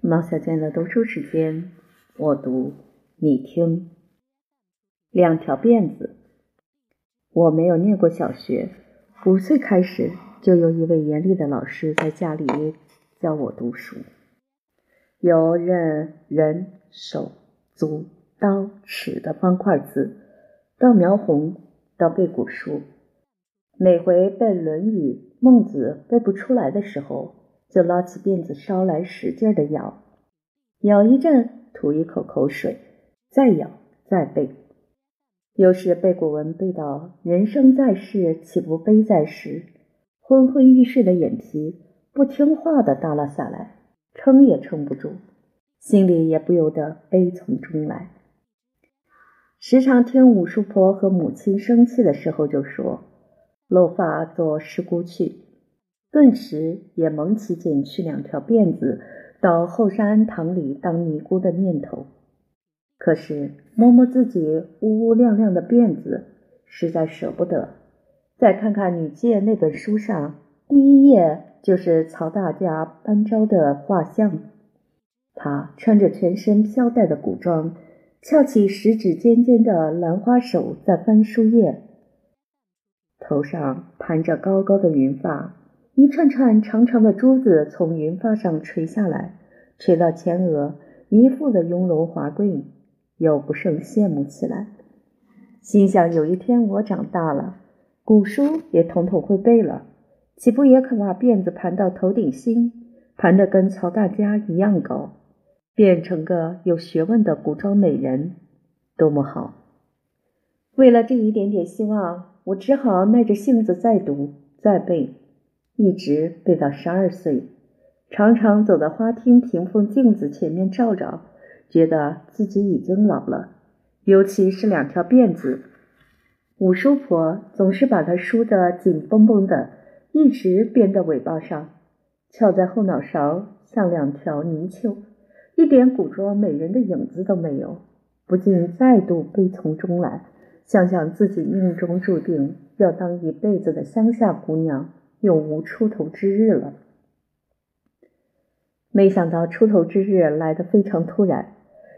毛小娟的读书时间，我读你听。两条辫子。我没有念过小学，五岁开始就有一位严厉的老师在家里教我读书，由认人手足刀尺的方块字，到描红，到背古书。每回背《论语》《孟子》背不出来的时候，就拉起辫子梢来，使劲的咬，咬一阵，吐一口口水，再咬，再背。有时背古文背到“人生在世，岂不悲在时”，昏昏欲睡的眼皮不听话的耷拉下来，撑也撑不住，心里也不由得悲从中来。时常听五叔婆和母亲生气的时候，就说：“落发做师姑去。”顿时也萌起剪去两条辫子到后山庵堂里当尼姑的念头。可是摸摸自己乌乌亮亮的辫子，实在舍不得。再看看《女戒》那本书上，第一页就是曹大家班昭的画像，他穿着全身飘带的古装，翘起食指尖尖的兰花手在翻书页，头上盘着高高的云发。一串串长长的珠子从云发上垂下来，垂到前额，一副的雍容华贵，又不胜羡慕起来。心想：有一天我长大了，古书也统统会背了，岂不也可把辫子盘到头顶心，盘得跟曹大家一样高，变成个有学问的古装美人，多么好！为了这一点点希望，我只好耐着性子再读再背。一直背到十二岁，常常走到花厅屏风镜子前面照照，觉得自己已经老了。尤其是两条辫子，五叔婆总是把它梳得紧绷绷的，一直编到尾巴上，翘在后脑勺，像两条泥鳅，一点古装美人的影子都没有。不禁再度悲从中来，想想自己命中注定要当一辈子的乡下姑娘。永无出头之日了。没想到出头之日来得非常突然。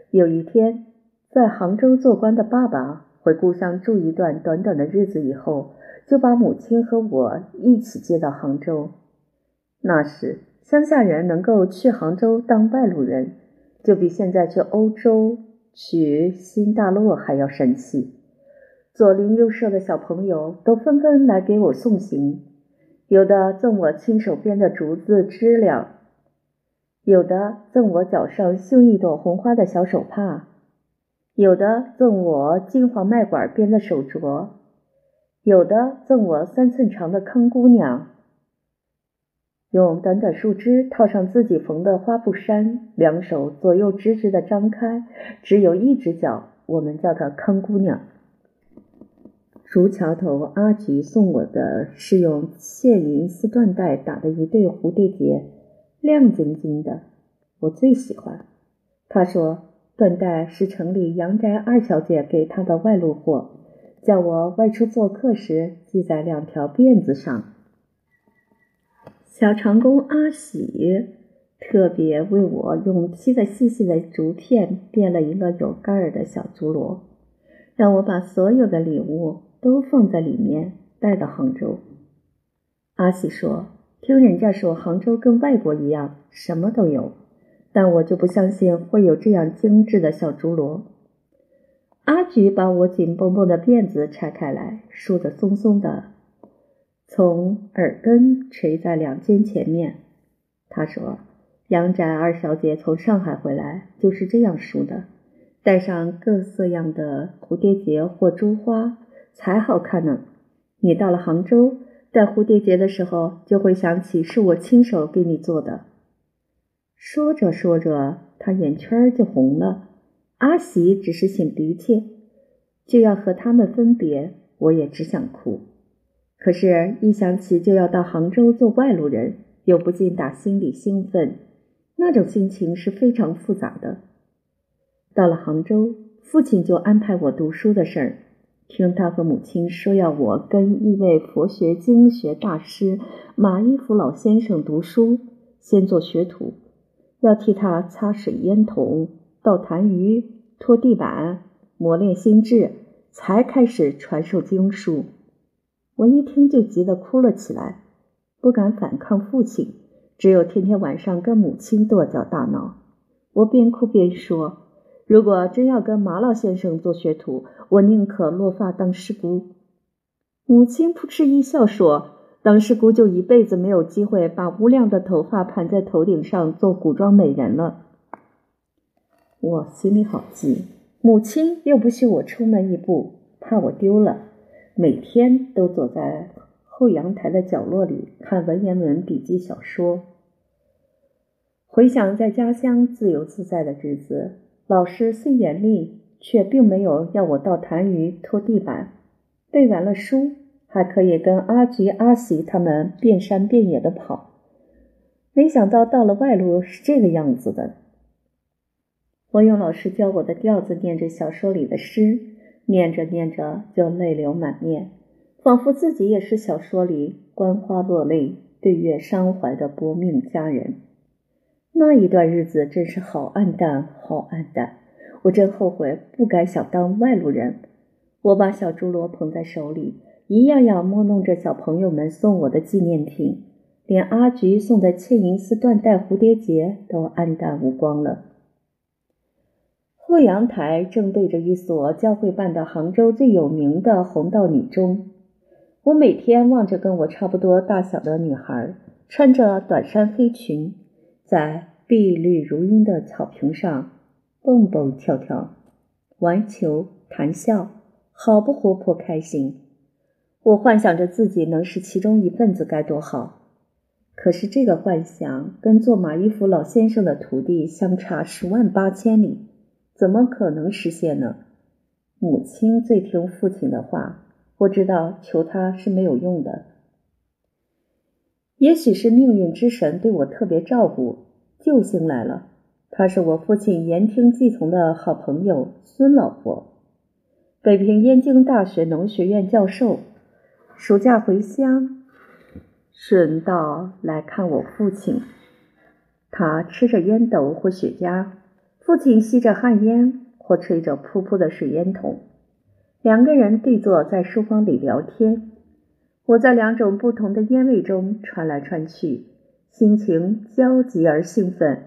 有一天，在杭州做官的爸爸回故乡住一段短短的日子以后，就把母亲和我一起接到杭州。那时，乡下人能够去杭州当外路人，就比现在去欧洲、去新大陆还要神气。左邻右舍的小朋友都纷纷来给我送行。有的赠我亲手编的竹子知了，有的赠我脚上绣一朵红花的小手帕，有的赠我金黄麦管编的手镯，有的赠我三寸长的坑姑娘，用短短树枝套上自己缝的花布衫，两手左右直直的张开，只有一只脚，我们叫她坑姑娘。竹桥头阿菊送我的是用线银丝缎带打的一对蝴蝶结，亮晶晶的，我最喜欢。他说缎带是城里杨宅二小姐给他的外路货，叫我外出做客时系在两条辫子上。小长工阿喜特别为我用漆的细细的竹片编了一个有盖儿的小竹箩，让我把所有的礼物。都放在里面，带到杭州。阿喜说：“听人家说，杭州跟外国一样，什么都有，但我就不相信会有这样精致的小竹箩。”阿菊把我紧绷绷的辫子拆开来，梳得松松的，从耳根垂在两肩前面。他说：“杨展二小姐从上海回来就是这样梳的，戴上各色样的蝴蝶结或珠花。”才好看呢！你到了杭州戴蝴蝶结的时候，就会想起是我亲手给你做的。说着说着，他眼圈就红了。阿喜只是擤鼻涕，就要和他们分别，我也只想哭。可是，一想起就要到杭州做外路人，又不禁打心里兴奋。那种心情是非常复杂的。到了杭州，父亲就安排我读书的事儿。听他和母亲说，要我跟一位佛学经学大师马一福老先生读书，先做学徒，要替他擦水烟筒、倒痰盂、拖地板，磨练心智，才开始传授经书。我一听就急得哭了起来，不敢反抗父亲，只有天天晚上跟母亲跺脚大闹。我边哭边说：“如果真要跟马老先生做学徒，我宁可落发当师姑。”母亲扑哧一笑说：“当师姑就一辈子没有机会把乌亮的头发盘在头顶上做古装美人了。”我心里好急，母亲又不许我出门一步，怕我丢了。每天都坐在后阳台的角落里看文言文笔记小说。回想在家乡自由自在的日子，老师虽严厉，却并没有要我倒痰盂、拖地板。背完了书，还可以跟阿菊、阿喜他们遍山遍野的跑。没想到到了外路是这个样子的。我用老师教我的调子念着小说里的诗。念着念着就泪流满面，仿佛自己也是小说里观花落泪、对月伤怀的薄命佳人。那一段日子真是好暗淡，好暗淡！我真后悔不该想当外路人。我把小猪猡捧在手里，一样样摸弄着小朋友们送我的纪念品，连阿菊送的嵌银丝缎带蝴蝶结都黯淡无光了。后阳台正对着一所教会办的杭州最有名的红道女中。我每天望着跟我差不多大小的女孩，穿着短衫黑裙，在碧绿如茵的草坪上蹦蹦跳跳、玩球、谈笑，好不活泼开心。我幻想着自己能是其中一份子该多好。可是这个幻想跟做马一福老先生的徒弟相差十万八千里。怎么可能实现呢？母亲最听父亲的话，我知道求他是没有用的。也许是命运之神对我特别照顾，救星来了。他是我父亲言听计从的好朋友孙老伯，北平燕京大学农学院教授。暑假回乡，顺道来看我父亲。他吃着烟斗或雪茄。父亲吸着旱烟，或吹着噗噗的水烟筒，两个人对坐在书房里聊天。我在两种不同的烟味中穿来穿去，心情焦急而兴奋，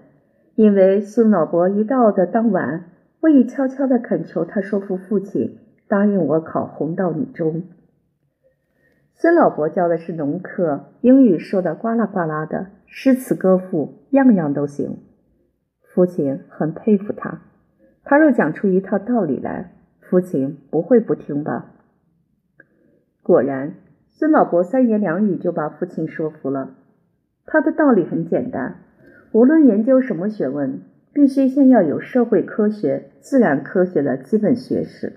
因为孙老伯一到的当晚，我已悄悄地恳求他说服父亲答应我考红道女中。孙老伯教的是农课，英语说的呱啦呱啦的，诗词歌赋样样都行。父亲很佩服他，他若讲出一套道理来，父亲不会不听吧？果然，孙老伯三言两语就把父亲说服了。他的道理很简单：无论研究什么学问，必须先要有社会科学、自然科学的基本学识，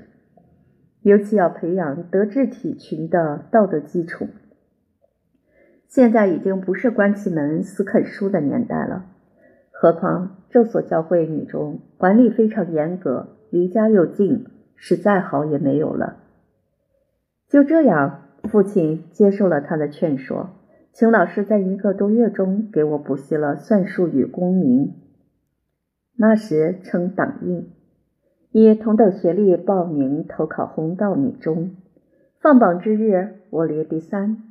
尤其要培养德智体群的道德基础。现在已经不是关起门死啃书的年代了。何况这所教会女中管理非常严格，离家又近，是再好也没有了。就这样，父亲接受了他的劝说，请老师在一个多月中给我补习了算术与公民，那时称党印，以同等学历报名投考红道女中。放榜之日，我列第三，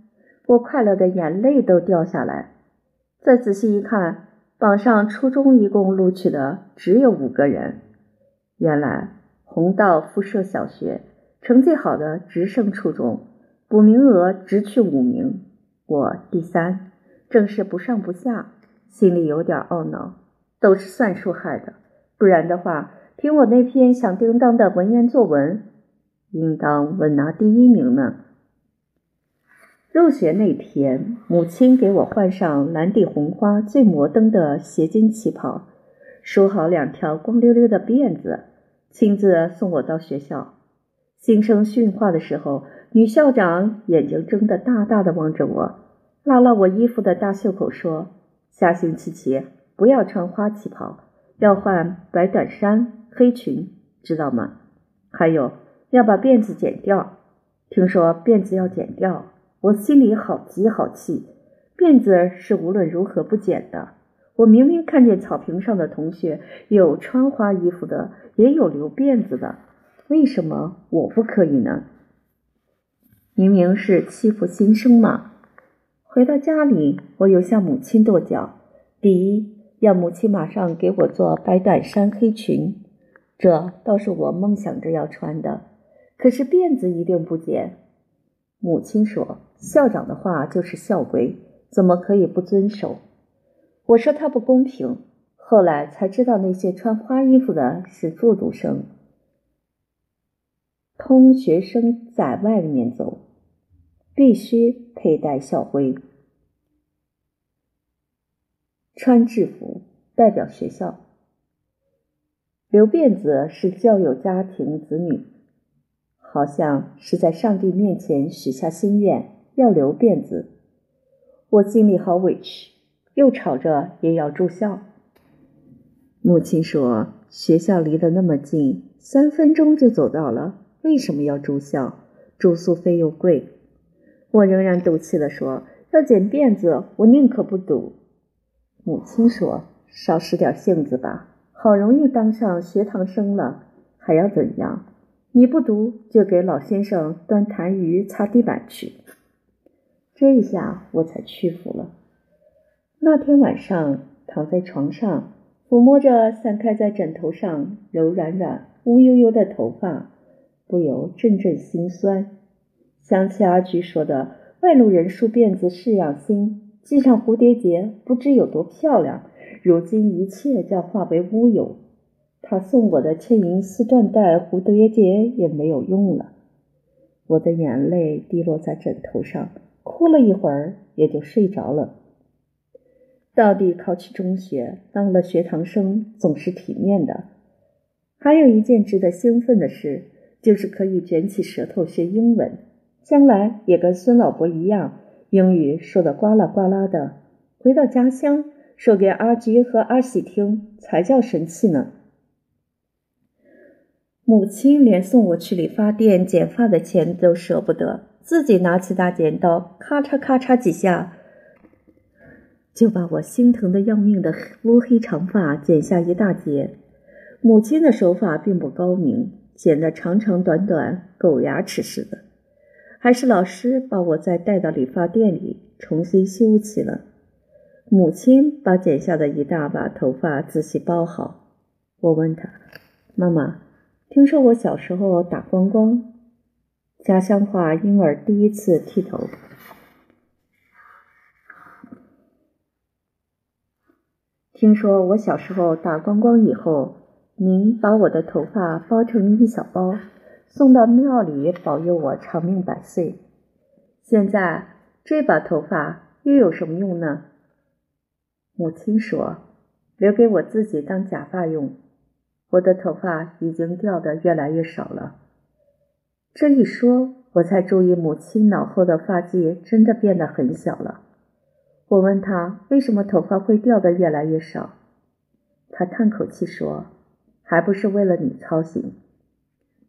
我快乐的眼泪都掉下来。再仔细一看。榜上初中一共录取的只有五个人。原来红道附设小学，成绩好的直升初中，补名额只取五名，我第三，正是不上不下，心里有点懊恼，都是算术害的。不然的话，凭我那篇响叮当的文言作文，应当稳拿第一名呢。入学那天，母亲给我换上蓝底红花、最摩登的斜襟旗袍，梳好两条光溜溜的辫子，亲自送我到学校。新生训话的时候，女校长眼睛睁得大大的望着我，拉拉我衣服的大袖口说：“下星期起不要穿花旗袍，要换白短衫、黑裙，知道吗？还有要把辫子剪掉，听说辫子要剪掉。”我心里好急好气，辫子是无论如何不剪的。我明明看见草坪上的同学有穿花衣服的，也有留辫子的，为什么我不可以呢？明明是欺负新生嘛！回到家里，我又向母亲跺脚。第一，要母亲马上给我做白短衫黑裙，这倒是我梦想着要穿的。可是辫子一定不剪。母亲说：“校长的话就是校规，怎么可以不遵守？”我说他不公平。后来才知道，那些穿花衣服的是住读生，通学生在外面走。必须佩戴校徽，穿制服代表学校。留辫子是教友家庭子女，好像是在上帝面前许下心愿要留辫子。我心里好委屈，又吵着也要住校。母亲说：“学校离得那么近，三分钟就走到了，为什么要住校？住宿费又贵。”我仍然赌气地说：“要剪辫子，我宁可不读。”母亲说：“少使点性子吧，好容易当上学堂生了，还要怎样？你不读，就给老先生端痰盂、擦地板去。”这下我才屈服了。那天晚上躺在床上，抚摸着散开在枕头上柔软软、乌悠悠的头发，不由阵阵心酸。想起阿菊说的“外路人梳辫子是养心，系上蝴蝶结不知有多漂亮”，如今一切将化为乌有。他送我的千银丝缎带蝴蝶结也没有用了。我的眼泪滴落在枕头上，哭了一会儿，也就睡着了。到底考取中学，当了学堂生总是体面的。还有一件值得兴奋的事，就是可以卷起舌头学英文。将来也跟孙老伯一样，英语说的呱啦呱啦的。回到家乡，说给阿菊和阿喜听，才叫神气呢。母亲连送我去理发店剪发的钱都舍不得，自己拿起大剪刀，咔嚓咔嚓几下，就把我心疼的要命的乌黑长发剪下一大截。母亲的手法并不高明，剪得长长短短，狗牙齿似的。还是老师把我再带到理发店里重新修起了。母亲把剪下的一大把头发仔细包好。我问他：“妈妈，听说我小时候打光光，家乡话婴儿第一次剃头。听说我小时候打光光以后，您把我的头发包成一小包。”送到庙里保佑我长命百岁。现在这把头发又有什么用呢？母亲说：“留给我自己当假发用。”我的头发已经掉得越来越少了。这一说，我才注意母亲脑后的发髻真的变得很小了。我问她为什么头发会掉得越来越少，她叹口气说：“还不是为了你操心。”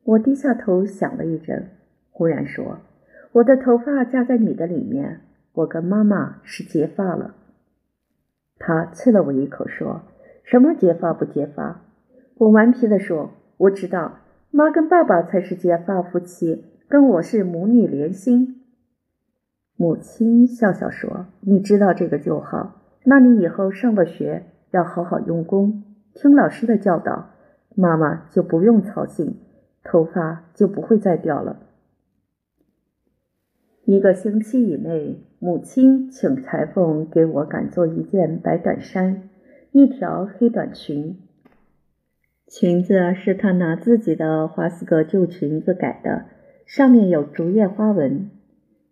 我低下头想了一阵，忽然说：“我的头发夹在你的里面，我跟妈妈是结发了。”他啐了我一口，说：“什么结发不结发？”我顽皮地说：“我知道，妈跟爸爸才是结发夫妻，跟我是母女连心。”母亲笑笑说：“你知道这个就好，那你以后上了学要好好用功，听老师的教导，妈妈就不用操心。”头发就不会再掉了。一个星期以内，母亲请裁缝给我赶做一件白短衫，一条黑短裙。裙子是她拿自己的华斯格旧裙子改的，上面有竹叶花纹。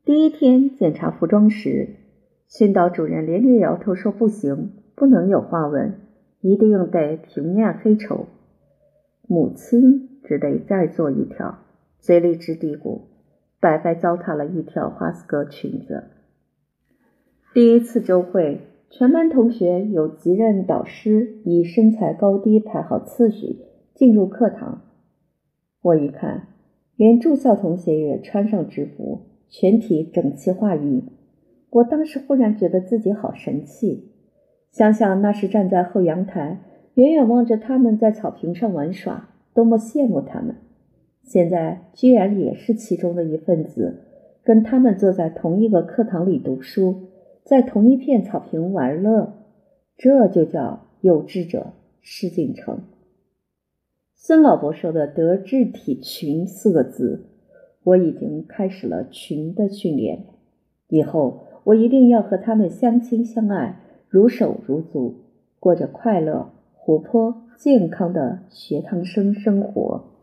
第一天检查服装时，训导主任连连摇头说：“不行，不能有花纹，一定得平面黑绸。”母亲。只得再做一条，嘴里直嘀咕，白白糟蹋了一条华斯格裙子。第一次周会，全班同学有级任导师以身材高低排好次序进入课堂。我一看，连住校同学也穿上制服，全体整齐划一。我当时忽然觉得自己好神气，想想那时站在后阳台，远远望着他们在草坪上玩耍，多么羡慕他们！现在居然也是其中的一份子，跟他们坐在同一个课堂里读书，在同一片草坪玩乐，这就叫有志者事竟成。孙老伯说的“德智体群”四个字，我已经开始了群的训练，以后我一定要和他们相亲相爱。如手如足，过着快乐、活泼、健康的学堂生生活。